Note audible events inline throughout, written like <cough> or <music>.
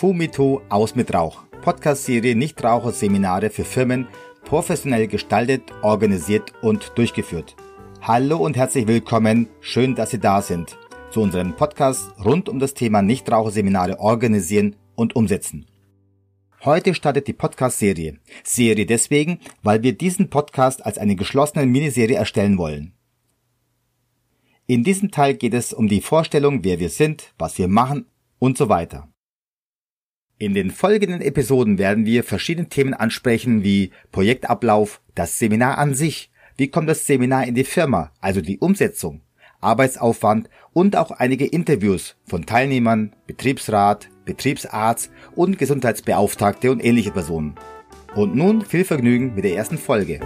Fumito aus mit Rauch. Podcast-Serie Nichtraucher-Seminare für Firmen, professionell gestaltet, organisiert und durchgeführt. Hallo und herzlich willkommen. Schön, dass Sie da sind. Zu unserem Podcast rund um das Thema Nichtraucher-Seminare organisieren und umsetzen. Heute startet die Podcast-Serie. Serie deswegen, weil wir diesen Podcast als eine geschlossene Miniserie erstellen wollen. In diesem Teil geht es um die Vorstellung, wer wir sind, was wir machen und so weiter. In den folgenden Episoden werden wir verschiedene Themen ansprechen wie Projektablauf, das Seminar an sich, wie kommt das Seminar in die Firma, also die Umsetzung, Arbeitsaufwand und auch einige Interviews von Teilnehmern, Betriebsrat, Betriebsarzt und Gesundheitsbeauftragte und ähnliche Personen. Und nun viel Vergnügen mit der ersten Folge.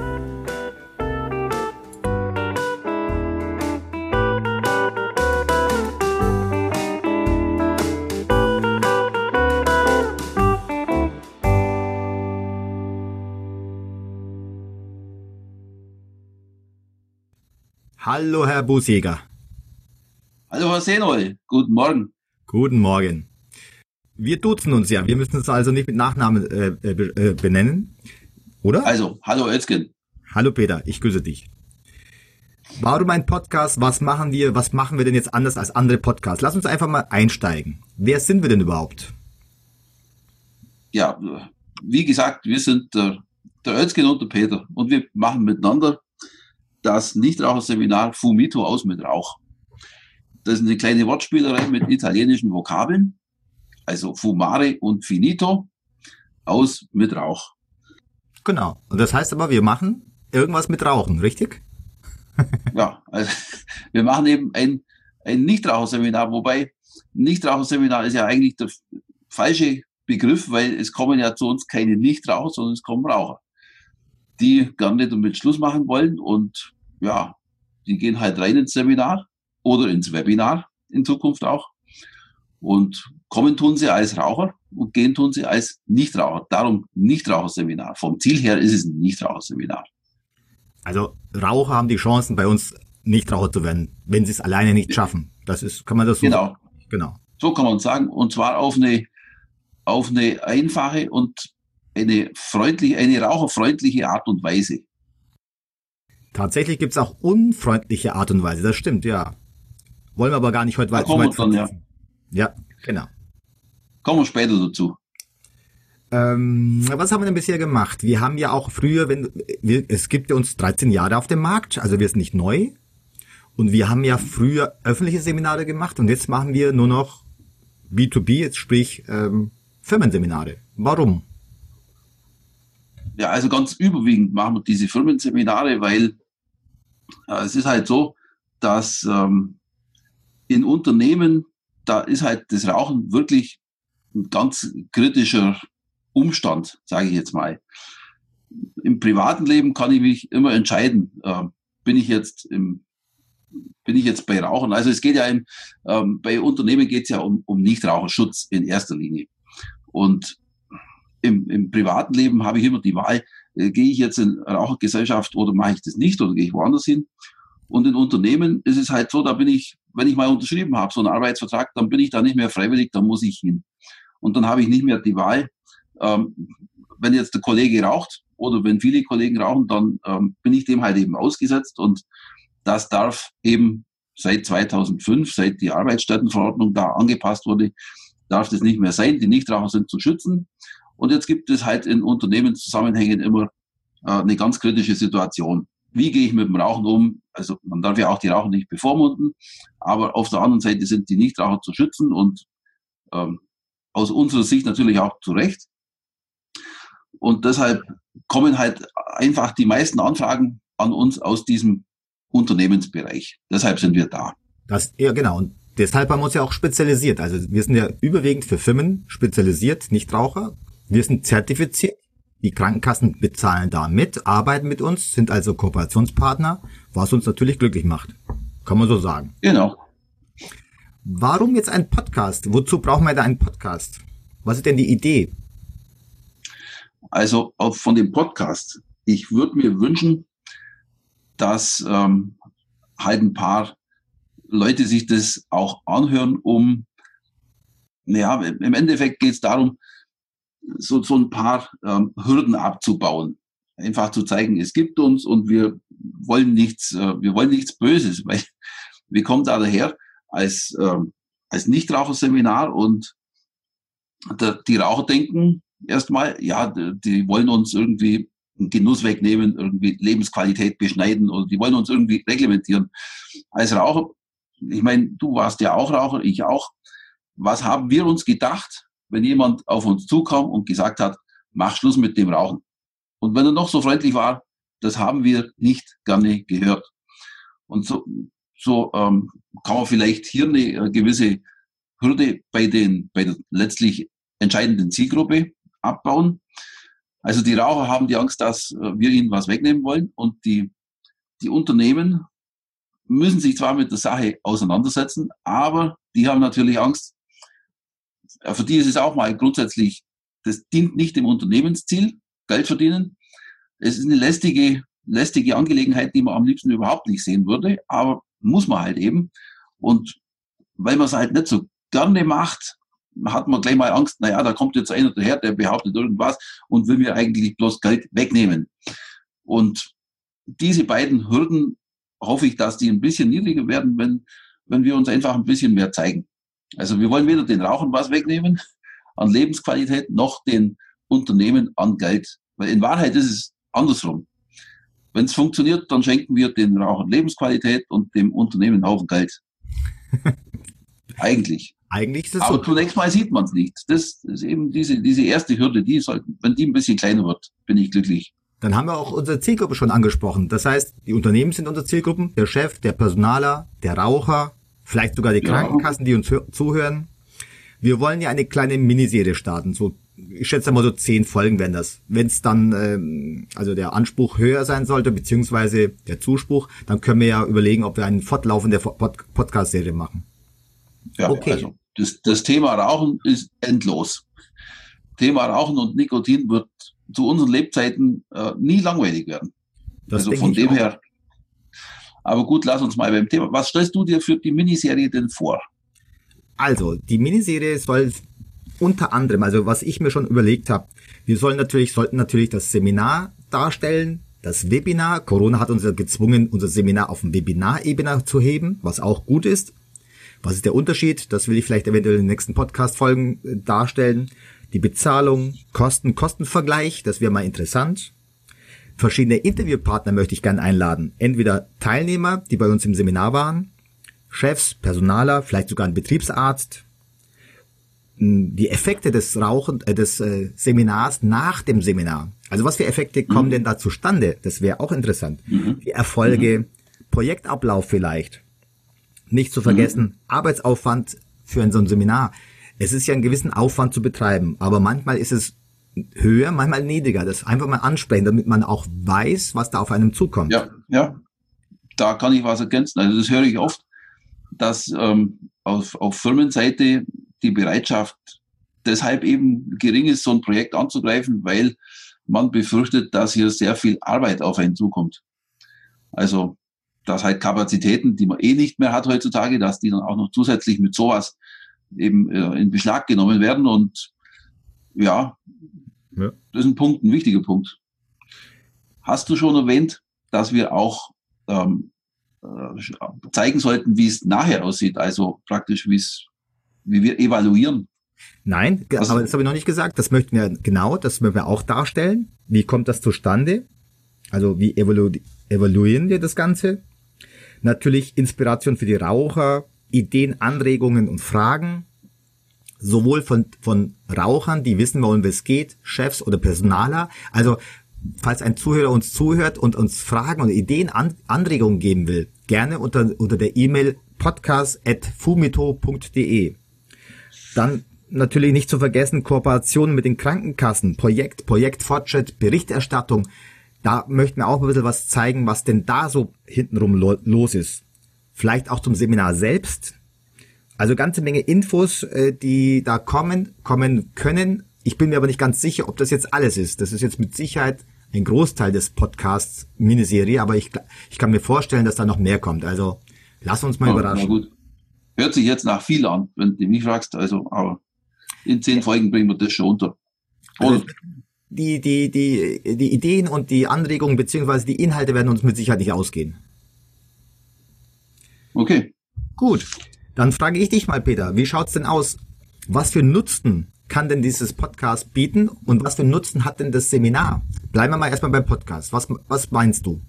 Hallo, Herr Busjäger. Hallo, Herr Senol. Guten Morgen. Guten Morgen. Wir duzen uns ja. Wir müssen uns also nicht mit Nachnamen äh, äh, benennen, oder? Also, hallo Özgen. Hallo Peter, ich grüße dich. Warum ein Podcast? Was machen wir? Was machen wir denn jetzt anders als andere Podcasts? Lass uns einfach mal einsteigen. Wer sind wir denn überhaupt? Ja, wie gesagt, wir sind der, der Özgen und der Peter und wir machen miteinander das Nichtraucherseminar Fumito aus mit Rauch. Das ist eine kleine Wortspielerei mit italienischen Vokabeln, also Fumare und Finito aus mit Rauch. Genau. Und das heißt aber, wir machen irgendwas mit Rauchen, richtig? <laughs> ja, also wir machen eben ein, ein Nichtraucherseminar, wobei Nichtraucherseminar ist ja eigentlich der falsche Begriff, weil es kommen ja zu uns keine Nichtraucher, sondern es kommen Raucher, die gar nicht damit Schluss machen wollen und ja, die gehen halt rein ins Seminar oder ins Webinar in Zukunft auch. Und kommen tun sie als Raucher und gehen tun sie als Nichtraucher. Darum Nichtraucherseminar. Vom Ziel her ist es ein Nichtraucherseminar. Also Raucher haben die Chancen, bei uns Nichtraucher zu werden, wenn sie es alleine nicht schaffen. Das ist, kann man das so genau. sagen? Genau. So kann man sagen. Und zwar auf eine, auf eine einfache und eine freundliche, eine raucherfreundliche Art und Weise. Tatsächlich gibt's auch unfreundliche Art und Weise, das stimmt, ja. Wollen wir aber gar nicht heute weit, weit dann, ja. ja, genau. Kommen wir später dazu. Ähm, was haben wir denn bisher gemacht? Wir haben ja auch früher, wenn wir, es gibt ja uns 13 Jahre auf dem Markt, also wir sind nicht neu. Und wir haben ja früher öffentliche Seminare gemacht und jetzt machen wir nur noch B2B, jetzt sprich ähm, Firmenseminare. Warum? Ja, also ganz überwiegend machen wir diese Firmenseminare, weil es ist halt so, dass ähm, in Unternehmen, da ist halt das Rauchen wirklich ein ganz kritischer Umstand, sage ich jetzt mal. Im privaten Leben kann ich mich immer entscheiden, äh, bin ich jetzt im bin ich jetzt bei Rauchen? Also es geht ja im, ähm, bei Unternehmen geht es ja um, um Nichtraucherschutz in erster Linie. Und im, im privaten Leben habe ich immer die Wahl, äh, gehe ich jetzt in Rauchergesellschaft oder mache ich das nicht oder gehe ich woanders hin? Und in Unternehmen ist es halt so, da bin ich, wenn ich mal unterschrieben habe, so einen Arbeitsvertrag, dann bin ich da nicht mehr freiwillig, dann muss ich hin. Und dann habe ich nicht mehr die Wahl, ähm, wenn jetzt der Kollege raucht oder wenn viele Kollegen rauchen, dann ähm, bin ich dem halt eben ausgesetzt und das darf eben seit 2005, seit die Arbeitsstättenverordnung da angepasst wurde, darf das nicht mehr sein. Die Nichtraucher sind zu schützen. Und jetzt gibt es halt in Unternehmenszusammenhängen immer äh, eine ganz kritische Situation. Wie gehe ich mit dem Rauchen um? Also man darf ja auch die Raucher nicht bevormunden, aber auf der anderen Seite sind die Nichtraucher zu schützen und ähm, aus unserer Sicht natürlich auch zu Recht. Und deshalb kommen halt einfach die meisten Anfragen an uns aus diesem Unternehmensbereich. Deshalb sind wir da. Das, ja, genau. Und deshalb haben wir uns ja auch spezialisiert. Also wir sind ja überwiegend für Firmen spezialisiert, Nichtraucher. Wir sind zertifiziert. Die Krankenkassen bezahlen da mit, arbeiten mit uns, sind also Kooperationspartner, was uns natürlich glücklich macht. Kann man so sagen. Genau. Warum jetzt ein Podcast? Wozu brauchen wir da einen Podcast? Was ist denn die Idee? Also von dem Podcast. Ich würde mir wünschen, dass ähm, halt ein paar Leute sich das auch anhören, um ja, im Endeffekt geht es darum, so, so ein paar ähm, Hürden abzubauen. Einfach zu zeigen, es gibt uns und wir wollen nichts, äh, wir wollen nichts Böses, <laughs> weil wir kommen da daher als, ähm, als Nichtraucherseminar und der, die Raucher denken erstmal, ja, die, wollen uns irgendwie einen Genuss wegnehmen, irgendwie Lebensqualität beschneiden oder die wollen uns irgendwie reglementieren. Als Raucher, ich meine, du warst ja auch Raucher, ich auch. Was haben wir uns gedacht, wenn jemand auf uns zukam und gesagt hat, mach Schluss mit dem Rauchen? Und wenn er noch so freundlich war, das haben wir nicht gerne gehört. Und so, so ähm, kann man vielleicht hier eine, eine gewisse Hürde bei den, bei der letztlich entscheidenden Zielgruppe abbauen. Also die Raucher haben die Angst, dass äh, wir ihnen was wegnehmen wollen und die, die Unternehmen müssen sich zwar mit der Sache auseinandersetzen, aber die haben natürlich Angst. Für die ist es auch mal grundsätzlich, das dient nicht dem Unternehmensziel, Geld verdienen. Es ist eine lästige, lästige Angelegenheit, die man am liebsten überhaupt nicht sehen würde, aber muss man halt eben. Und weil man es halt nicht so gerne macht, hat man gleich mal Angst, naja, da kommt jetzt einer daher, der behauptet irgendwas und will mir eigentlich bloß Geld wegnehmen. Und diese beiden Hürden hoffe ich, dass die ein bisschen niedriger werden, wenn, wenn wir uns einfach ein bisschen mehr zeigen. Also wir wollen weder den Rauchen was wegnehmen an Lebensqualität, noch den Unternehmen an Geld. Weil in Wahrheit ist es andersrum. Wenn es funktioniert, dann schenken wir den Rauchern Lebensqualität und dem Unternehmen einen Haufen Geld. <laughs> Eigentlich. Eigentlich ist es Aber so. zunächst mal sieht man es nicht. Das ist eben diese, diese erste Hürde, die sollten, wenn die ein bisschen kleiner wird, bin ich glücklich. Dann haben wir auch unsere Zielgruppe schon angesprochen. Das heißt, die Unternehmen sind unsere Zielgruppen, der Chef, der Personaler, der Raucher, vielleicht sogar die Ja. Krankenkassen, die uns hö- zuhören. Wir wollen ja eine kleine Miniserie starten. So, ich schätze mal so zehn Folgen werden das. Wenn es dann, ähm, also der Anspruch höher sein sollte, beziehungsweise der Zuspruch, dann können wir ja überlegen, ob wir einen fortlaufende Pod Podcast-Serie machen. Ja, Okay. also das, das Thema Rauchen ist endlos. Thema Rauchen und Nikotin wird zu unseren Lebzeiten äh, nie langweilig werden. Das also von dem auch. her. Aber gut, lass uns mal beim Thema. Was stellst du dir für die Miniserie denn vor? Also, die Miniserie soll unter anderem, also was ich mir schon überlegt habe, wir sollen natürlich, sollten natürlich das Seminar darstellen, das Webinar. Corona hat uns ja gezwungen, unser Seminar auf dem Webinar-Ebene zu heben, was auch gut ist. Was ist der Unterschied? Das will ich vielleicht eventuell in den nächsten Podcast-Folgen äh, darstellen. Die Bezahlung, Kosten, Kostenvergleich, das wäre mal interessant. Verschiedene Interviewpartner möchte ich gerne einladen. Entweder Teilnehmer, die bei uns im Seminar waren, Chefs, Personaler, vielleicht sogar ein Betriebsarzt. Mh, Die Effekte des Rauchen, äh, des äh, Seminars nach dem Seminar. Also was für Effekte kommen denn da zustande? Das wäre auch interessant. Die Erfolge, Projektablauf vielleicht. Nicht zu vergessen, Arbeitsaufwand für ein so ein Seminar. Es ist ja einen gewissen Aufwand zu betreiben, aber manchmal ist es höher, manchmal niedriger. Das einfach mal ansprechen, damit man auch weiß, was da auf einem zukommt. Ja, ja. Da kann ich was ergänzen. Also das höre ich oft, dass ähm, auf, auf Firmenseite die Bereitschaft deshalb eben gering ist, so ein Projekt anzugreifen, weil man befürchtet, dass hier sehr viel Arbeit auf einen zukommt. Also, dass halt Kapazitäten, die man eh nicht mehr hat heutzutage, dass die dann auch noch zusätzlich mit sowas eben äh, in Beschlag genommen werden. Und ja, Ja. das ist ein Punkt, ein wichtiger Punkt. Hast du schon erwähnt, dass wir auch ähm, äh, zeigen sollten, wie es nachher aussieht, also praktisch, wie es, wie wir evaluieren. Nein, Was- aber das habe ich noch nicht gesagt. Das möchten wir genau, das möchten wir auch darstellen. Wie kommt das zustande? Also wie evalu evaluieren wir das Ganze? Natürlich Inspiration für die Raucher, Ideen, Anregungen und Fragen. Sowohl von, von Rauchern, die wissen wollen, wie es geht, Chefs oder Personaler. Also falls ein Zuhörer uns zuhört und uns Fragen und Ideen, An Anregungen geben will, gerne unter, unter der E-Mail podcast.fumito.de. Dann natürlich nicht zu vergessen Kooperationen mit den Krankenkassen, Projekt, Projektfortschritt, Berichterstattung. Da möchten wir auch ein bisschen was zeigen, was denn da so hintenrum lo los ist. Vielleicht auch zum Seminar selbst. Also ganze Menge Infos, äh, die da kommen, kommen können. Ich bin mir aber nicht ganz sicher, ob das jetzt alles ist. Das ist jetzt mit Sicherheit ein Großteil des Podcasts Miniserie, aber ich, ich kann mir vorstellen, dass da noch mehr kommt. Also lass uns mal Ja, überraschen. Na gut. Hört sich jetzt nach viel an, wenn du mich fragst, also, aber in zehn Folgen bringen wir das schon unter. Also die, die, die, die Ideen und die Anregungen beziehungsweise die Inhalte werden uns mit Sicherheit nicht ausgehen. Okay. Gut. Dann frage ich dich mal, Peter, wie schaut's denn aus? Was für Nutzen kann denn dieses Podcast bieten und was für Nutzen hat denn das Seminar? Bleiben wir mal erstmal beim Podcast. Was, was meinst du?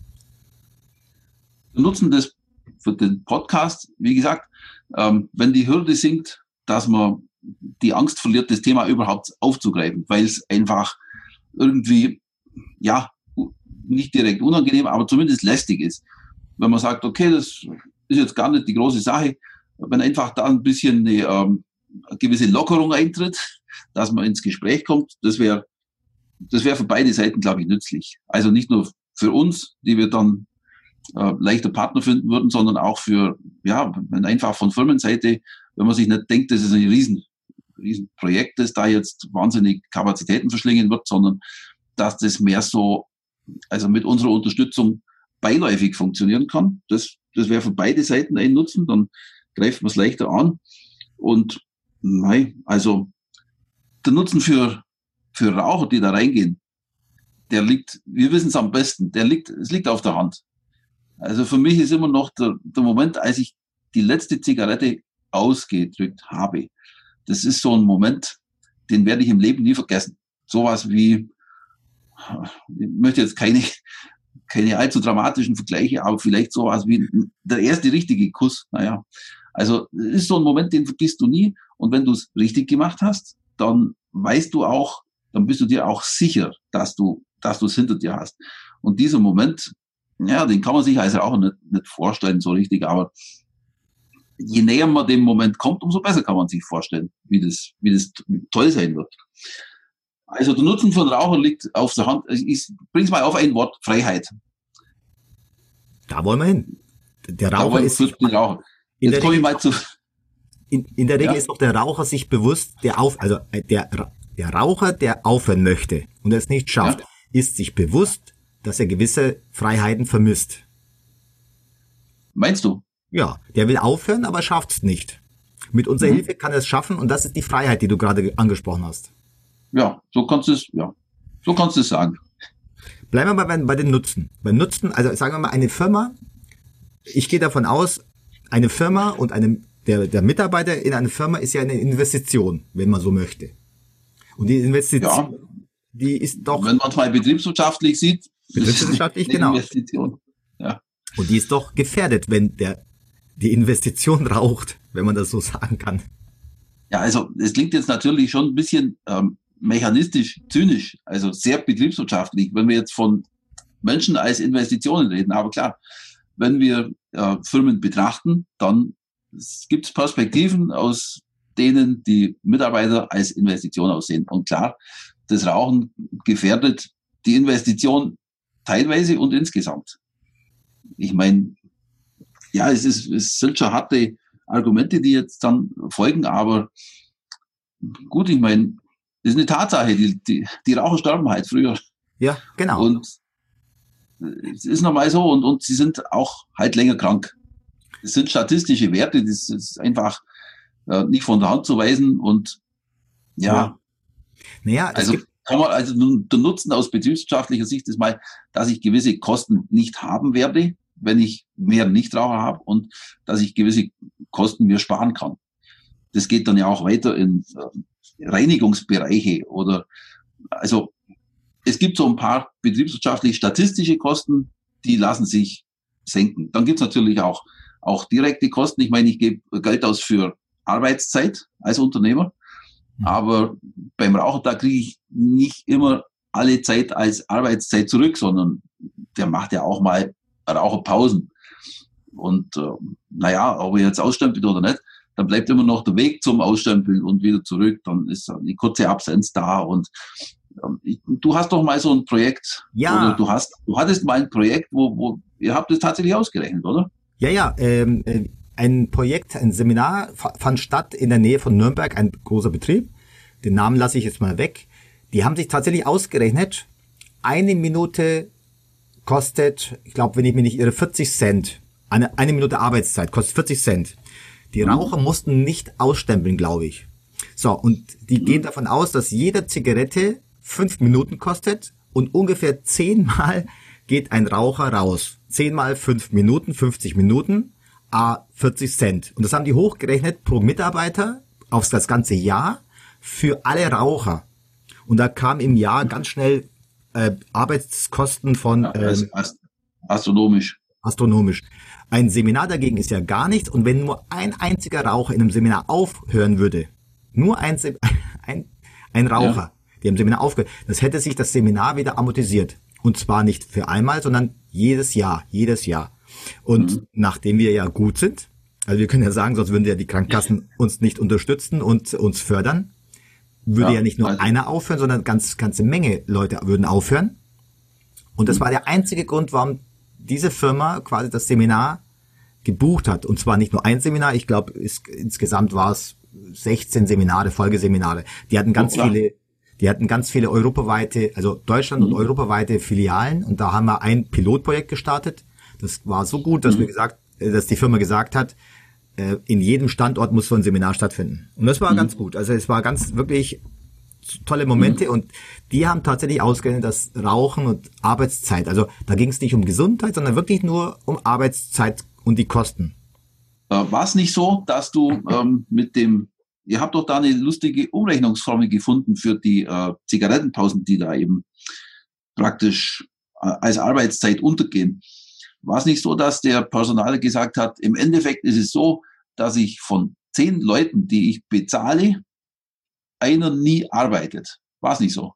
Der Nutzen des für den Podcast, wie gesagt, ähm, wenn die Hürde sinkt, dass man die Angst verliert, das Thema überhaupt aufzugreifen, weil es einfach irgendwie, ja, nicht direkt unangenehm, aber zumindest lästig ist. Wenn man sagt, okay, das ist jetzt gar nicht die große Sache, wenn einfach da ein bisschen eine, ähm, eine gewisse Lockerung eintritt, dass man ins Gespräch kommt, das wäre das wäre für beide Seiten, glaube ich, nützlich. Also nicht nur für uns, die wir dann äh, leichter Partner finden würden, sondern auch für, ja, wenn einfach von Firmenseite, wenn man sich nicht denkt, das ist ein riesen, riesen Projekt, das da jetzt wahnsinnig Kapazitäten verschlingen wird, sondern dass das mehr so, also mit unserer Unterstützung beiläufig funktionieren kann. Das, das wäre für beide Seiten ein Nutzen, dann greift man es leichter an. Und nein, also der Nutzen für, für Raucher, die da reingehen, der liegt, wir wissen es am besten, der liegt, es liegt auf der Hand. Also für mich ist immer noch der, der Moment, als ich die letzte Zigarette ausgedrückt habe. Das ist so ein Moment, den werde ich im Leben nie vergessen. Sowas wie, ich möchte jetzt keine, keine allzu dramatischen Vergleiche, aber vielleicht sowas wie der erste richtige Kuss. Naja, also es ist so ein Moment, den vergisst du nie. Und wenn du es richtig gemacht hast, dann weißt du auch, dann bist du dir auch sicher, dass du, dass du es hinter dir hast. Und dieser Moment, ja, den kann man sich also auch nicht, nicht vorstellen so richtig, aber je näher man dem Moment kommt, umso besser kann man sich vorstellen, wie das, wie das toll sein wird. Also der Nutzen von Rauchern liegt auf der Hand. Ich bring's mal auf ein Wort, Freiheit. Da wollen wir hin. Der Raucher ist sich, Raucher. Jetzt komme ich mal zu. <laughs> In, in der Regel ja? ist doch der Raucher sich bewusst, der auf, also äh, der, der Raucher, der aufhören möchte und es nicht schafft, ja? ist sich bewusst, dass er gewisse Freiheiten vermisst. Meinst du? Ja, der will aufhören, aber schafft es nicht. Mit unserer mhm. Hilfe kann er es schaffen und das ist die Freiheit, die du gerade angesprochen hast. Ja, so kannst du es, ja, so kannst du es sagen. Bleiben wir mal bei, bei den Nutzen. Beim Nutzen, also sagen wir mal eine Firma, ich gehe davon aus, eine Firma und eine, der, der Mitarbeiter in einer Firma ist ja eine Investition, wenn man so möchte. Und die Investition, ja. die ist doch. Wenn man es mal betriebswirtschaftlich sieht, <laughs> Betriebswirtschaftlich, genau. Investition. Ja. Und die ist doch gefährdet, wenn der die Investition <laughs> raucht, wenn man das so sagen kann. Ja, also es klingt jetzt natürlich schon ein bisschen ähm, mechanistisch, zynisch, also sehr betriebswirtschaftlich, wenn wir jetzt von Menschen als Investitionen reden. Aber klar, wenn wir äh, Firmen betrachten, dann gibt es Perspektiven, aus denen die Mitarbeiter als Investition aussehen. Und klar, das Rauchen gefährdet die Investition teilweise und insgesamt. Ich meine, ja, es, ist, es sind schon harte Argumente, die jetzt dann folgen, aber gut, ich meine, das ist eine Tatsache, die, die, die Raucher sterben halt früher. Ja, genau. Und es ist normal so und, und sie sind auch halt länger krank. Das sind statistische Werte, das ist einfach äh, nicht von der Hand zu weisen und ja. ja. Naja, also kann man, also der Nutzen aus betriebswirtschaftlicher Sicht ist mal, dass ich gewisse Kosten nicht haben werde, wenn ich mehr Nichtraucher habe und dass ich gewisse Kosten mir sparen kann. Das geht dann ja auch weiter in äh, Reinigungsbereiche oder also es gibt so ein paar betriebswirtschaftlich statistische Kosten, die lassen sich senken. Dann gibt's natürlich auch, auch direkte Kosten. Ich meine, ich gebe Geld aus für Arbeitszeit als Unternehmer. Mhm. Aber beim Rauchen, da kriege ich nicht immer alle Zeit als Arbeitszeit zurück, sondern der macht ja auch mal Raucherpausen. Und äh, naja, ob er jetzt ausstempelt oder nicht, dann bleibt immer noch der Weg zum Ausstempeln und wieder zurück. Dann ist eine kurze Absenz da. Und du hast doch mal so ein Projekt, ja. oder du hast, du hattest mal ein Projekt, wo, wo ihr habt es tatsächlich ausgerechnet, oder? Ja, ja. Ähm, äh, ein Projekt, ein Seminar fand statt in der Nähe von Nürnberg, ein großer Betrieb. Den Namen lasse ich jetzt mal weg. Die haben sich tatsächlich ausgerechnet, eine Minute kostet, ich glaube, wenn ich mich nicht irre, 40 Cent. Eine, eine Minute Arbeitszeit kostet 40 Cent. Die mhm. Raucher mussten nicht ausstempeln, glaube ich. So, und die gehen davon aus, dass jede Zigarette fünf Minuten kostet und ungefähr zehnmal geht ein Raucher raus. Zehnmal fünf Minuten, 50 Minuten, a 40 Cent. Und das haben die hochgerechnet pro Mitarbeiter aufs das ganze Jahr für alle Raucher. Und da kam im Jahr ganz schnell äh, Arbeitskosten von Ja, ist astronomisch. astronomisch. Ein Seminar dagegen ist ja gar nichts. Und wenn nur ein einziger Raucher in einem Seminar aufhören würde, nur ein, <laughs> ein, ein Raucher, der im Seminar aufgehört, das hätte sich das Seminar wieder amortisiert. Und zwar nicht für einmal, sondern jedes Jahr, jedes Jahr. Und nachdem wir ja gut sind, also wir können ja sagen, sonst würden ja die Krankenkassen uns nicht unterstützen und uns fördern, würde ja, Ja, nicht nur also- einer aufhören, sondern ganz ganze Menge Leute würden aufhören. Und das war der einzige Grund, warum diese Firma quasi das Seminar gebucht hat. Und zwar nicht nur ein Seminar, ich glaube, insgesamt war es 16 Seminare, Folgeseminare. Die hatten ganz Oh, viele, die hatten ganz viele europaweite, also Deutschland und europaweite Filialen. Und da haben wir ein Pilotprojekt gestartet. Das war so gut, dass wir gesagt, äh, dass die Firma gesagt hat, äh, in jedem Standort muss so ein Seminar stattfinden. Und das war ganz gut. Also es war ganz wirklich tolle Momente und die haben tatsächlich ausgerechnet, dass Rauchen und Arbeitszeit, also da ging es nicht um Gesundheit, sondern wirklich nur um Arbeitszeit und die Kosten. Äh, War es nicht so, dass du ähm, mit dem, ihr habt doch da eine lustige Umrechnungsformel gefunden für die äh, Zigarettenpausen, die da eben praktisch äh, als Arbeitszeit untergehen. War es nicht so, dass der Personal gesagt hat, im Endeffekt ist es so, dass ich von zehn Leuten, die ich bezahle, einer nie arbeitet. War es nicht so?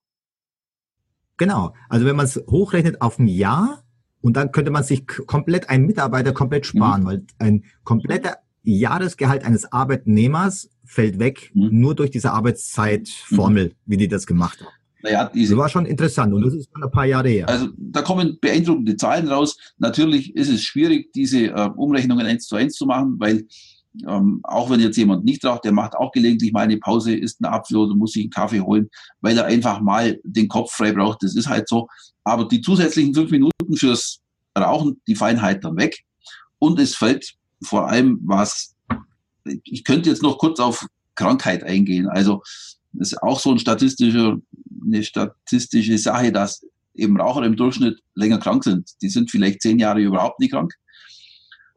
Genau. Also wenn man es hochrechnet auf ein Jahr und dann könnte man sich komplett einen Mitarbeiter komplett sparen, weil ein kompletter Jahresgehalt eines Arbeitnehmers fällt weg, Mhm. nur durch diese Arbeitszeitformel, wie die das gemacht haben. Naja, diese, Das war schon interessant und das ist schon ein paar Jahre her. Also da kommen beeindruckende Zahlen raus. Natürlich ist es schwierig, diese äh, Umrechnungen eins zu eins zu machen, weil ähm, auch wenn jetzt jemand nicht raucht, der macht auch gelegentlich mal eine Pause, isst einen Apfel muss sich einen Kaffee holen, weil er einfach mal den Kopf frei braucht. Das ist halt so. Aber die zusätzlichen fünf Minuten fürs Rauchen, die fallen halt dann weg. Und es fällt vor allem was, ich könnte jetzt noch kurz auf Krankheit eingehen. Also das ist auch so ein statistischer, eine statistische Sache, dass eben Raucher im Durchschnitt länger krank sind. Die sind vielleicht zehn Jahre überhaupt nicht krank.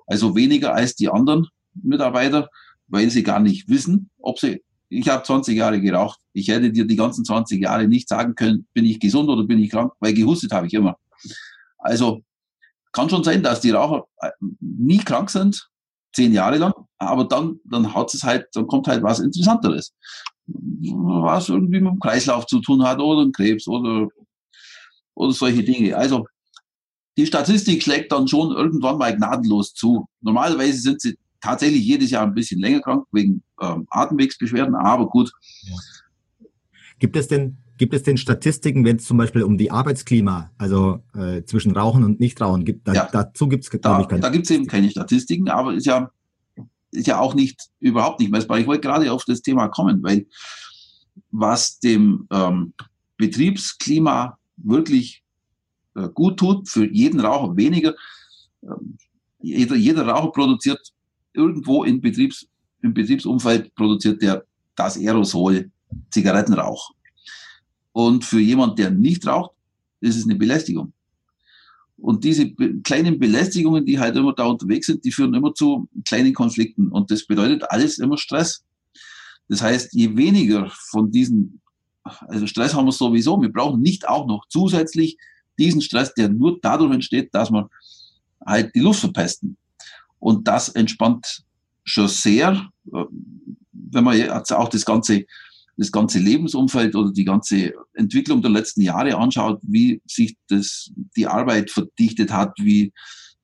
Also weniger als die anderen Mitarbeiter, weil sie gar nicht wissen, ob sie, ich habe 20 Jahre geraucht. Ich hätte dir die ganzen 20 Jahre nicht sagen können, bin ich gesund oder bin ich krank, weil gehustet habe ich immer. Also kann schon sein, dass die Raucher äh, nie krank sind, zehn Jahre lang, aber dann, dann hat es halt, dann kommt halt was Interessanteres. Was irgendwie mit dem Kreislauf zu tun hat oder Krebs oder, oder solche Dinge. Also, die Statistik schlägt dann schon irgendwann mal gnadenlos zu. Normalerweise sind sie tatsächlich jedes Jahr ein bisschen länger krank wegen ähm, Atemwegsbeschwerden, aber gut. Gibt es denn, gibt es denn Statistiken, wenn es zum Beispiel um die Arbeitsklima, also äh, zwischen Rauchen und Nichtrauchen gibt? Da, Ja. Dazu gibt es, glaube Da, ich, keine. da gibt es eben keine Statistiken, aber ist ja, ist ja auch nicht, überhaupt nicht messbar. Ich wollte gerade auf das Thema kommen, weil was dem ähm, Betriebsklima wirklich äh, gut tut, für jeden Raucher weniger. Ähm, jeder, jeder Raucher produziert irgendwo in Betriebs, im Betriebsumfeld produziert der das Aerosol Zigarettenrauch. Und für jemand, der nicht raucht, ist es eine Belästigung. Und diese kleinen Belästigungen, die halt immer da unterwegs sind, die führen immer zu kleinen Konflikten. Und das bedeutet alles immer Stress. Das heißt, je weniger von diesen, also Stress haben wir sowieso, wir brauchen nicht auch noch zusätzlich diesen Stress, der nur dadurch entsteht, dass wir halt die Luft verpesten. Und das entspannt schon sehr, äh, wenn man jetzt auch das ganze, das ganze Lebensumfeld oder die ganze Entwicklung der letzten Jahre anschaut, wie sich das, die Arbeit verdichtet hat, wie,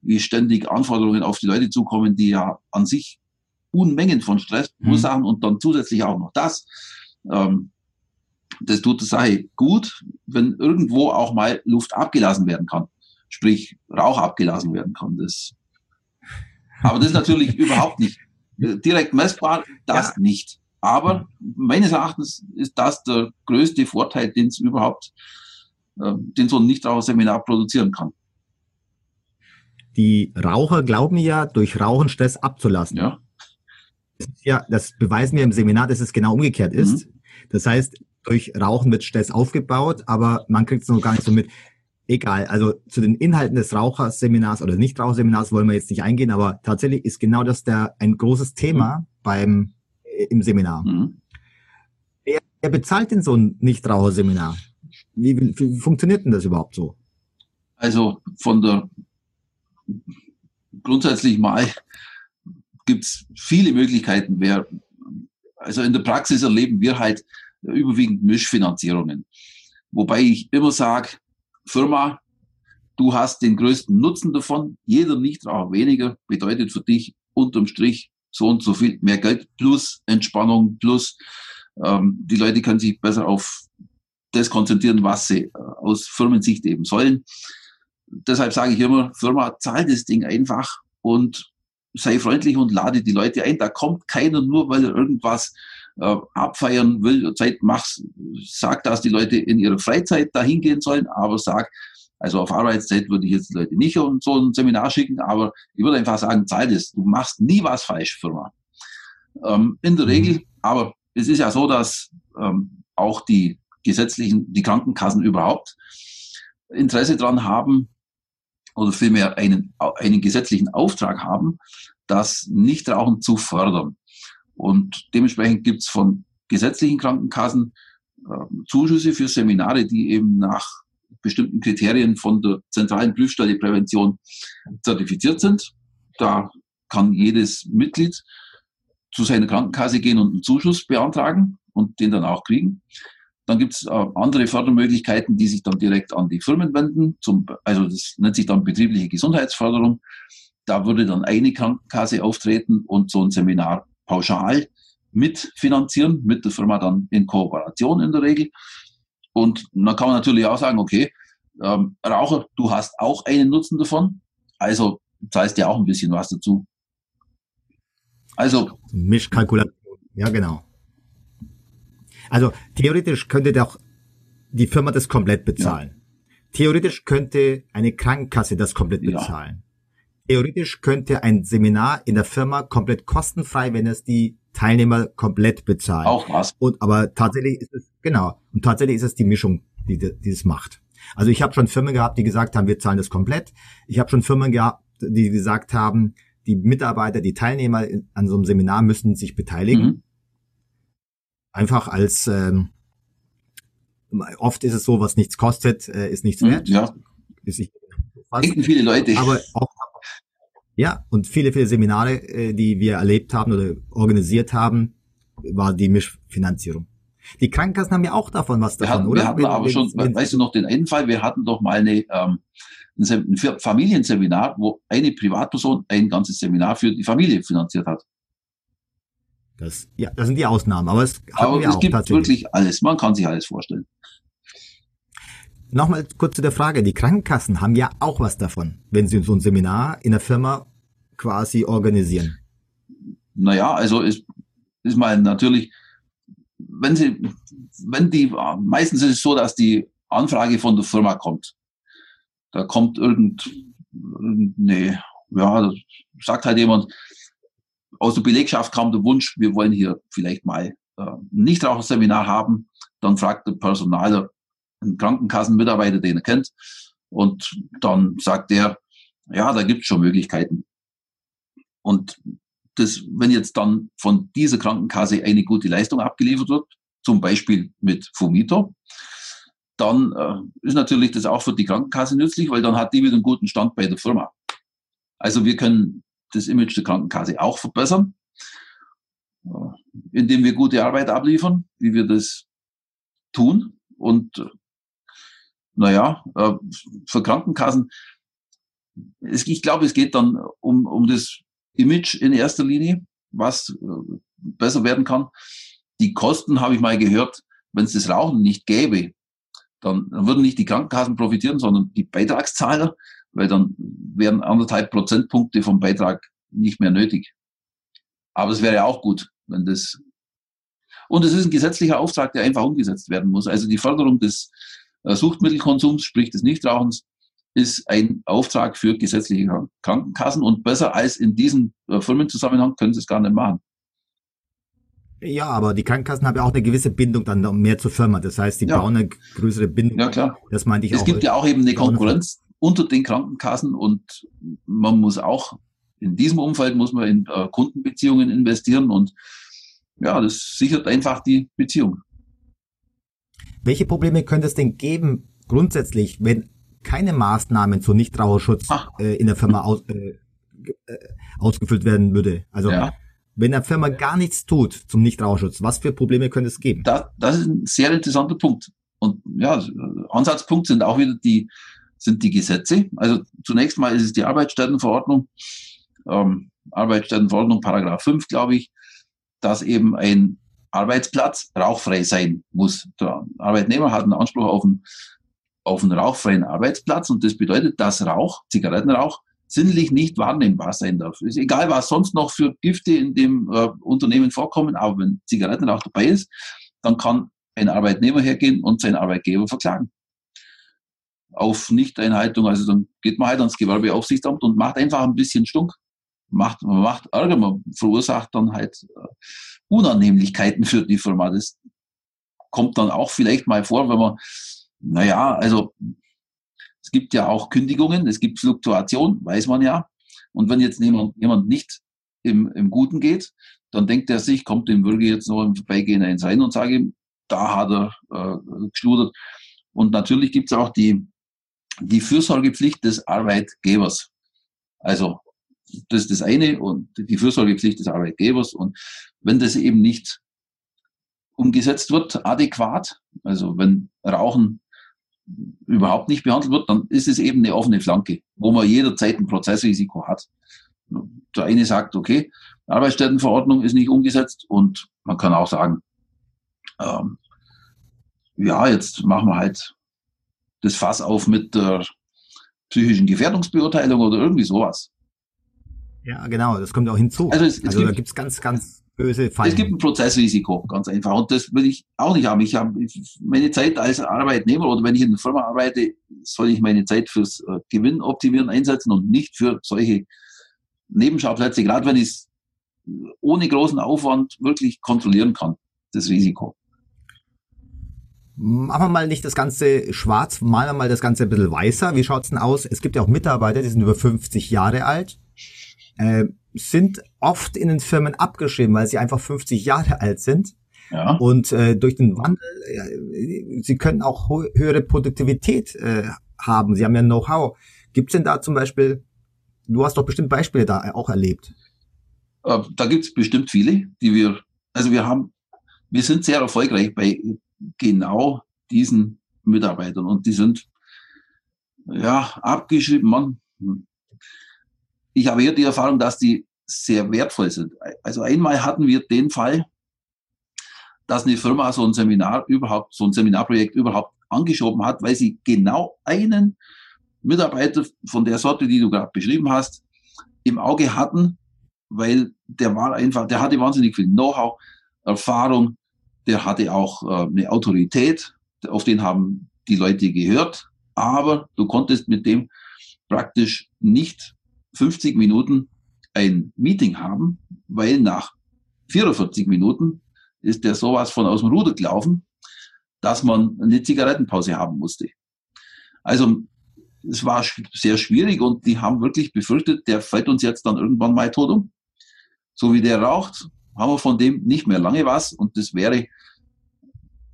wie ständig Anforderungen auf die Leute zukommen, die ja an sich Unmengen von Stress Mhm. verursachen und dann zusätzlich auch noch das. Ähm, das tut der Sache gut, wenn irgendwo auch mal Luft abgelassen werden kann. Sprich, Rauch abgelassen werden kann. Das, aber das ist natürlich <laughs> überhaupt nicht äh, direkt messbar, das Ja. nicht. Aber meines Erachtens ist das der größte Vorteil, den es überhaupt, äh, den so ein Nichtraucherseminar produzieren kann. Die Raucher glauben ja, durch Rauchen Stress abzulassen. Ja, Das Ja, das beweisen wir im Seminar, dass es genau umgekehrt ist. Mhm. Das heißt, durch Rauchen wird Stress aufgebaut, aber man kriegt es noch gar nicht so mit. Egal, also zu den Inhalten des Raucherseminars oder Nichtraucherseminars wollen wir jetzt nicht eingehen, aber tatsächlich ist genau das der ein großes Thema mhm. beim im Seminar. Mhm. Wer, wer bezahlt denn so ein Nichtraucherseminar? Wie, wie, wie funktioniert denn das überhaupt so? Also von der grundsätzlich mal gibt es viele Möglichkeiten. Wer, also in der Praxis erleben wir halt überwiegend Mischfinanzierungen. Wobei ich immer sage, Firma, du hast den größten Nutzen davon. Jeder Nichtraucher weniger bedeutet für dich unterm Strich so und so viel mehr Geld plus Entspannung plus ähm, die Leute können sich besser auf das konzentrieren, was sie äh, aus Firmensicht eben sollen. Deshalb sage ich immer, Firma, zahl das Ding einfach und sei freundlich und lade die Leute ein. Da kommt keiner nur, weil er irgendwas äh, abfeiern will. Zeit mach's, sag, dass die Leute in ihrer Freizeit dahin gehen sollen, aber sag, also auf Arbeitszeit würde ich jetzt die Leute nicht um so ein Seminar schicken, aber ich würde einfach sagen, zahl das. Du machst nie was falsch, Firma. Ähm, in der mhm. Regel, aber es ist ja so, dass ähm, auch die gesetzlichen, die Krankenkassen überhaupt Interesse daran haben oder vielmehr einen, einen gesetzlichen Auftrag haben, das Nichtrauchen zu fördern. Und dementsprechend gibt es von gesetzlichen Krankenkassen äh, Zuschüsse für Seminare, die eben nach bestimmten Kriterien von der zentralen Prüfstelle Prävention zertifiziert sind. Da kann jedes Mitglied zu seiner Krankenkasse gehen und einen Zuschuss beantragen und den dann auch kriegen. Dann gibt es äh, andere Fördermöglichkeiten, die sich dann direkt an die Firmen wenden. Zum, also das nennt sich dann betriebliche Gesundheitsförderung. Da würde dann eine Krankenkasse auftreten und so ein Seminar pauschal mitfinanzieren, mit der Firma dann in Kooperation in der Regel. Und dann kann man natürlich auch sagen, okay, ähm, Raucher, du hast auch einen Nutzen davon, also zahlst dir auch ein bisschen was dazu. Also. Mischkalkulation, ja genau. Also theoretisch könnte doch die Firma das komplett bezahlen. Ja. Theoretisch könnte eine Krankenkasse das komplett bezahlen. Ja. Theoretisch könnte ein Seminar in der Firma komplett kostenfrei, wenn es die Teilnehmer komplett bezahlen. Auch was. Und aber tatsächlich ist es genau und tatsächlich ist es die Mischung, die, die das macht. Also ich habe schon Firmen gehabt, die gesagt haben, wir zahlen das komplett. Ich habe schon Firmen gehabt, die gesagt haben, die Mitarbeiter, die Teilnehmer an so einem Seminar müssen sich beteiligen. Mhm einfach als ähm, oft ist es so, was nichts kostet, äh, ist nichts hm, wert. Ja. Ist nicht Denken viele Leute. Aber auch ja, und viele, viele Seminare, äh, die wir erlebt haben oder organisiert haben, war die Mischfinanzierung. Die Krankenkassen haben ja auch davon was davon, wir hatten, oder? Wir hatten wenn, aber wenn, schon, wenn, weißt du noch den einen Fall, wir hatten doch mal eine, ähm, ein Familienseminar, wo eine Privatperson ein ganzes Seminar für die Familie finanziert hat. Das, ja, das sind die Ausnahmen, aber es, aber es gibt wirklich alles. Man kann sich alles vorstellen. Nochmal kurz zu der Frage. Die Krankenkassen haben ja auch was davon, wenn sie so ein Seminar in der Firma quasi organisieren. Naja, also ist, ist mal natürlich, wenn sie, wenn die, meistens ist es so, dass die Anfrage von der Firma kommt. Da kommt irgend, irgendeine, ja, sagt halt jemand, aus der Belegschaft kam der Wunsch, wir wollen hier vielleicht mal äh, ein Nichtraucherseminar haben. Dann fragt der Personaler einen Krankenkassenmitarbeiter, den er kennt. Und dann sagt er, ja, da gibt es schon Möglichkeiten. Und das, wenn jetzt dann von dieser Krankenkasse eine gute Leistung abgeliefert wird, zum Beispiel mit Fumito, dann äh, ist natürlich das auch für die Krankenkasse nützlich, weil dann hat die wieder einen guten Stand bei der Firma. Also wir können das Image der Krankenkasse auch verbessern, indem wir gute Arbeit abliefern, wie wir das tun. Und naja, äh, für Krankenkassen, ich glaube, es geht dann um, um das Image in erster Linie, was äh, besser werden kann. Die Kosten habe ich mal gehört, wenn es das Rauchen nicht gäbe, dann, würden nicht die Krankenkassen profitieren, sondern die Beitragszahler weil dann wären anderthalb Prozentpunkte vom Beitrag nicht mehr nötig. Aber es wäre auch gut, wenn das. Und es ist ein gesetzlicher Auftrag, der einfach umgesetzt werden muss. Also die Förderung des äh, Suchtmittelkonsums, sprich des Nichtrauchens, ist ein Auftrag für gesetzliche Krankenkassen und besser als in diesem äh, Firmenzusammenhang können sie es gar nicht machen. Ja, aber die Krankenkassen haben ja auch eine gewisse Bindung dann mehr zur Firma. Das heißt, die ja. bauen eine größere Bindung. Ja, klar. Das meinte ich es auch. Es gibt ja auch eben eine Konkurrenz unter den Krankenkassen und man muss auch in diesem Umfeld muss man in äh, Kundenbeziehungen investieren und ja, das sichert einfach die Beziehung. Welche Probleme könnte es denn geben, grundsätzlich, wenn keine Maßnahmen zu Nichtraucherschutz äh, in der Firma aus, äh, äh, ausgefüllt werden würde? Also ja. wenn der Firma gar nichts tut zum Nichtraucherschutz, was für Probleme könnte es geben? Das, das ist ein sehr interessanter Punkt. Und ja, Ansatzpunkt sind auch wieder die, sind die Gesetze. Also zunächst mal ist es die Arbeitsstättenverordnung, ähm, Arbeitsstättenverordnung, Paragraph 5, glaube ich, dass eben ein Arbeitsplatz rauchfrei sein muss. Der Arbeitnehmer hat einen Anspruch auf einen, auf einen rauchfreien Arbeitsplatz und das bedeutet, dass Rauch, Zigarettenrauch, sinnlich nicht wahrnehmbar sein darf. Ist egal, was sonst noch für Gifte in dem äh, Unternehmen vorkommen, aber wenn Zigarettenrauch dabei ist, dann kann ein Arbeitnehmer hergehen und seinen Arbeitgeber verklagen. Auf Nichteinhaltung, also dann geht man halt ans Gewerbeaufsichtsamt und macht einfach ein bisschen Stunk macht, man macht Ärger, man verursacht dann halt äh, Unannehmlichkeiten für die Firma. Das kommt dann auch vielleicht mal vor, wenn man, naja, also es gibt ja auch Kündigungen, es gibt Fluktuation, weiß man ja. Und wenn jetzt jemand, jemand nicht im, im Guten geht, dann denkt er sich, kommt dem Bürger jetzt noch im Vorbeigehen eins rein und sage ihm, da hat er äh, geschludert. Und natürlich gibt es auch die, die Fürsorgepflicht des Arbeitgebers. Also das ist das eine und die Fürsorgepflicht des Arbeitgebers. Und wenn das eben nicht umgesetzt wird, adäquat, also wenn Rauchen überhaupt nicht behandelt wird, dann ist es eben eine offene Flanke, wo man jederzeit ein Prozessrisiko hat. Der eine sagt, okay, Arbeitsstättenverordnung ist nicht umgesetzt und man kann auch sagen, ähm, ja, jetzt machen wir halt das Fass auf mit der psychischen Gefährdungsbeurteilung oder irgendwie sowas. Ja, genau, das kommt auch hinzu. Also, es, es also gibt, da gibt's ganz, ganz böse Fallen. Es gibt ein Prozessrisiko, ganz einfach. Und das will ich auch nicht haben. Ich habe meine Zeit als Arbeitnehmer oder wenn ich in einer Firma arbeite, soll ich meine Zeit fürs äh, Gewinnoptimieren einsetzen und nicht für solche Nebenschauplätze, gerade wenn ich es ohne großen Aufwand wirklich kontrollieren kann, das Risiko. Machen wir mal nicht das Ganze schwarz, malen wir mal das Ganze ein bisschen weißer. Wie schaut's denn aus? Es gibt ja auch Mitarbeiter, die sind über 50 Jahre alt äh, sind oft in den Firmen abgeschrieben, weil sie einfach 50 Jahre alt sind. Ja. Und äh, durch den Wandel, äh, sie können auch höhere Produktivität äh, haben. Sie haben ja Know-how. Gibt es denn da zum Beispiel, du hast doch bestimmt Beispiele da auch erlebt. Äh, da gibt es bestimmt viele, die wir, also wir haben, wir sind sehr erfolgreich bei genau diesen Mitarbeitern und die sind ja abgeschrieben, man, ich habe eher die Erfahrung, dass die sehr wertvoll sind. Also einmal hatten wir den Fall, dass eine Firma so ein Seminar überhaupt, so ein Seminarprojekt überhaupt angeschoben hat, weil sie genau einen Mitarbeiter von der Sorte, die du gerade beschrieben hast, im Auge hatten, weil der war einfach, der hatte wahnsinnig viel Know-how, Erfahrung, der hatte auch äh, eine Autorität, auf den haben die Leute gehört, aber du konntest mit dem praktisch nicht 50 Minuten ein Meeting haben, weil nach 44 Minuten ist der sowas von aus dem Ruder gelaufen, dass man eine Zigarettenpause haben musste. Also es war sehr schwierig und die haben wirklich befürchtet, der fällt uns jetzt dann irgendwann mal tot um. So wie der raucht, haben wir von dem nicht mehr lange was und das wäre,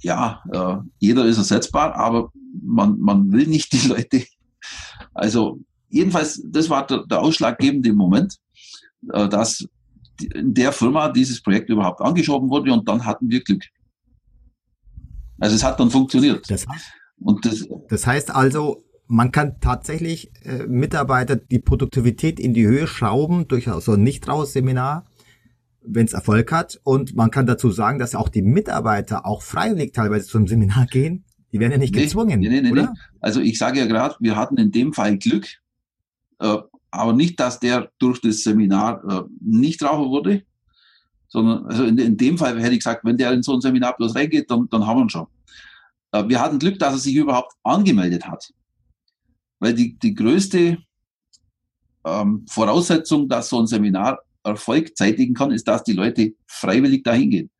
ja, äh, jeder ist ersetzbar, aber man, man will nicht die Leute, also jedenfalls, das war der, der ausschlaggebende Moment, äh, dass in der Firma dieses Projekt überhaupt angeschoben wurde und dann hatten wir Glück. Also es hat dann funktioniert. Das heißt, und das, das heißt also, man kann tatsächlich äh, Mitarbeiter die Produktivität in die Höhe schrauben durch so ein Nichtraus-Seminar, wenn es Erfolg hat. Und man kann dazu sagen, dass auch die Mitarbeiter auch freiwillig teilweise zum Seminar gehen. Die werden ja nicht gezwungen. Nee, nee, oder? Nee. Also ich sage ja gerade, wir hatten in dem Fall Glück, aber nicht, dass der durch das Seminar äh, nicht Raucher wurde, sondern also in, in, dem Fall hätte ich gesagt, wenn der in so ein Seminar bloß reingeht, dann, dann haben wir ihn schon. Äh, wir hatten Glück, dass er sich überhaupt angemeldet hat. Weil die, die größte ähm, Voraussetzung, dass so ein Seminar Erfolg zeitigen kann, ist, dass die Leute freiwillig dahin gehen.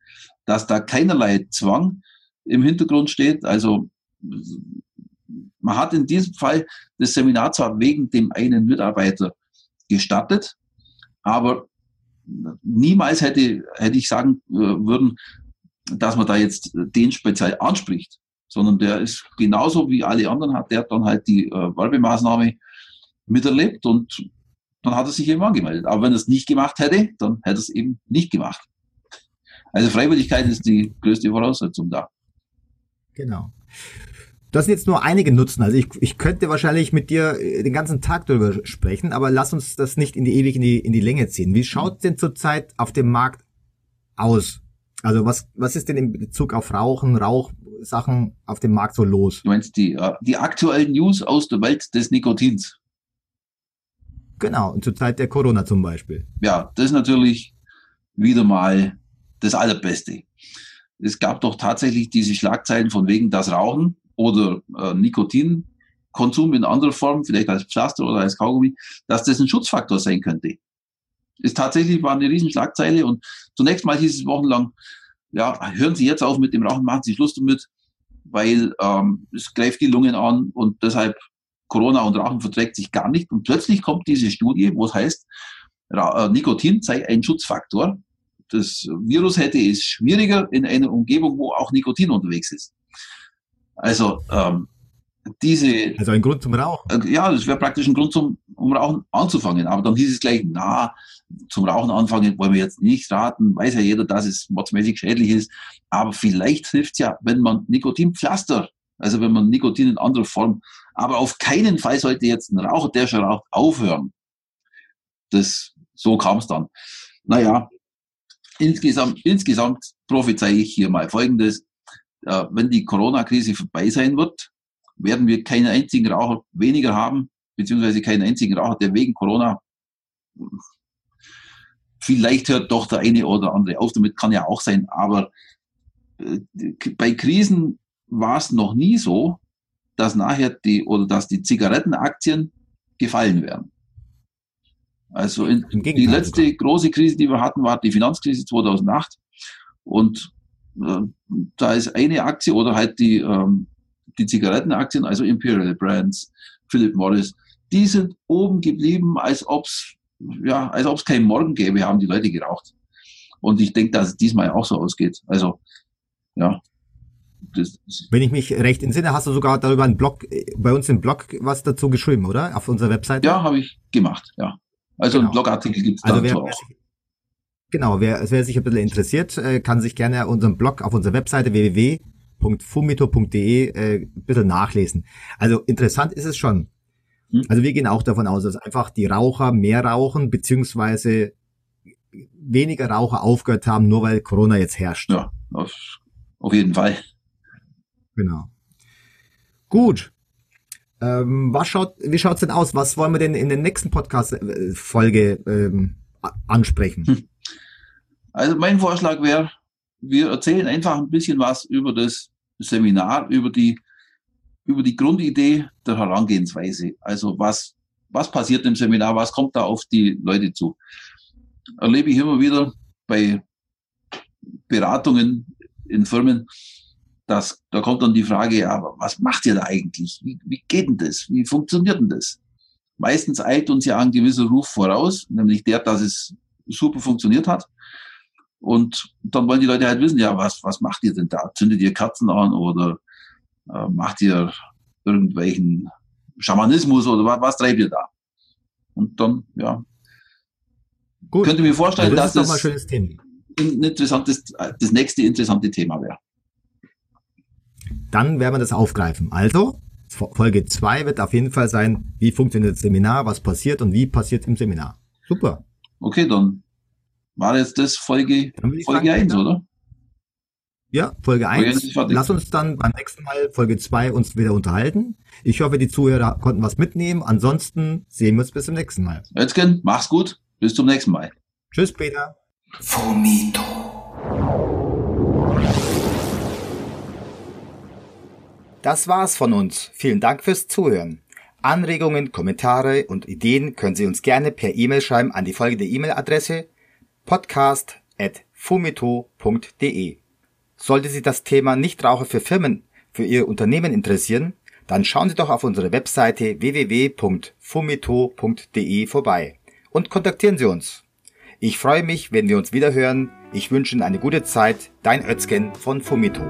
dass da keinerlei Zwang im Hintergrund steht. Also man hat in diesem Fall das Seminar zwar wegen dem einen Mitarbeiter gestattet, aber niemals hätte, hätte ich sagen äh, würden, dass man da jetzt den speziell anspricht, sondern der ist genauso wie alle anderen hat, der dann halt die äh, Werbemaßnahme miterlebt und dann hat er sich eben angemeldet. Aber wenn er es nicht gemacht hätte, dann hätte er es eben nicht gemacht. Also Freiwilligkeit ist die größte Voraussetzung da. Genau. Das sind jetzt nur einige Nutzen. Also ich, ich könnte wahrscheinlich mit dir äh, den ganzen Tag darüber sprechen, aber lass uns das nicht in die ewig in die, in die Länge ziehen. Wie schaut denn zurzeit auf dem Markt aus? Also was, was ist denn in Bezug auf Rauchen, Rauchsachen auf dem Markt so los? Du meinst die, äh, die aktuellen News aus der Welt des Nikotins? Genau, und zur Zeit der Corona zum Beispiel. Ja, das ist natürlich wieder mal das Allerbeste. Es gab doch tatsächlich diese Schlagzeilen von wegen das Rauchen oder äh, Nikotinkonsum in anderer Form, vielleicht als Pflaster oder als Kaugummi, dass das ein Schutzfaktor sein könnte. Ist tatsächlich war eine Riesenschlagzeile und zunächst mal hieß es wochenlang, ja, hören Sie jetzt auf mit dem Rauchen, machen Sie Schluss damit, weil ähm, es greift die Lungen an und deshalb Corona und Rauchen verträgt sich gar nicht. Und plötzlich kommt diese Studie, wo es heißt, Ra äh, Nikotin sei ein Schutzfaktor. Das Virus hätte es schwieriger in einer Umgebung, wo auch Nikotin unterwegs ist. Also ähm, diese. Also ein Grund zum Rauchen. Äh, ja, das wäre praktisch ein Grund zum um Rauchen anzufangen. Aber dann hieß es gleich, na, zum Rauchen anfangen wollen wir jetzt nicht raten. Weiß ja jeder, dass es mordsmäßig schädlich ist. Aber vielleicht hilft ja, wenn man Nikotinpflaster, also wenn man Nikotin in anderer Form, aber auf keinen Fall sollte jetzt ein Raucher, der schon raucht, aufhören. Das, so kam es dann. Naja, insgesamt, insgesamt prophezei ich hier mal Folgendes wenn die Corona-Krise vorbei sein wird, werden wir keinen einzigen Raucher weniger haben, beziehungsweise keinen einzigen Raucher, der wegen Corona Vielleicht hört doch der eine oder andere auf, damit kann ja auch sein, aber äh, bei Krisen war es noch nie so, dass nachher die oder dass die Zigarettenaktien gefallen wären. Also in, die letzte große Krise, die wir hatten, war die Finanzkrise 2008 und da ist eine Aktie oder halt die, ähm, die Zigarettenaktien, also Imperial Brands, Philip Morris, die sind oben geblieben, als ob's ja, als ob's keinen Morgen gäbe, haben die Leute geraucht. Und ich denke, dass es diesmal auch so ausgeht. Also, ja. Wenn ich mich recht entsinne, hast du sogar darüber einen Blog, äh, bei uns im Blog was dazu geschrieben, oder? Auf unserer Webseite? Ja, habe ich gemacht, ja. Also genau. einen Blogartikel gibt es also dazu auch. Genau, wer, wer sich ein bisschen interessiert, äh, kann sich gerne unseren Blog auf unserer Webseite www.fumito.de äh, ein bisschen nachlesen. Also interessant ist es schon. Hm. Also wir gehen auch davon aus, dass einfach die Raucher mehr rauchen, beziehungsweise weniger Raucher aufgehört haben, nur weil Corona jetzt herrscht. Ja, auf, auf jeden Fall. Genau. Gut. Ähm, was schaut, wie schaut's denn aus? Was wollen wir denn in der nächsten Podcast-Folge ähm, ansprechen? Hm. Also mein Vorschlag wäre, wir erzählen einfach ein bisschen was über das Seminar, über die, über die Grundidee der Herangehensweise. Also was, was passiert im Seminar, was kommt da auf die Leute zu. Erlebe ich immer wieder bei Beratungen in Firmen, dass, da kommt dann die Frage, ja, was macht ihr da eigentlich? Wie, wie geht denn das? Wie funktioniert denn das? Meistens eilt uns ja ein gewisser Ruf voraus, nämlich der, dass es super funktioniert hat. Und dann wollen die Leute halt wissen, ja, was, was macht ihr denn da? Zündet ihr Kerzen an oder äh, macht ihr irgendwelchen Schamanismus oder was, was treibt ihr da? Und dann, ja. Gut. Könnt ihr mir vorstellen, das dass das ein interessantes, das nächste interessante Thema wäre. Dann werden wir das aufgreifen. Also, Folge 2 wird auf jeden Fall sein, wie funktioniert das Seminar, was passiert und wie passiert im Seminar. Super. Okay, dann war jetzt das Folge, Folge 1, oder? Ja, Folge 1. Lass uns dann beim nächsten Mal Folge 2 uns wieder unterhalten. Ich hoffe, die Zuhörer konnten was mitnehmen. Ansonsten sehen wir uns bis zum nächsten Mal. Özgen, mach's gut. Bis zum nächsten Mal. Tschüss, Peter. Fumito. Das war's von uns. Vielen Dank fürs Zuhören. Anregungen, Kommentare und Ideen können Sie uns gerne per E-Mail schreiben an die folgende E-Mail-Adresse podcast.fumito.de. Sollte Sie das Thema Nichtraucher für Firmen für Ihr Unternehmen interessieren, dann schauen Sie doch auf unsere Webseite www.fumito.de vorbei und kontaktieren Sie uns. Ich freue mich, wenn wir uns wieder hören. Ich wünsche Ihnen eine gute Zeit. Dein Özgen von Fumito.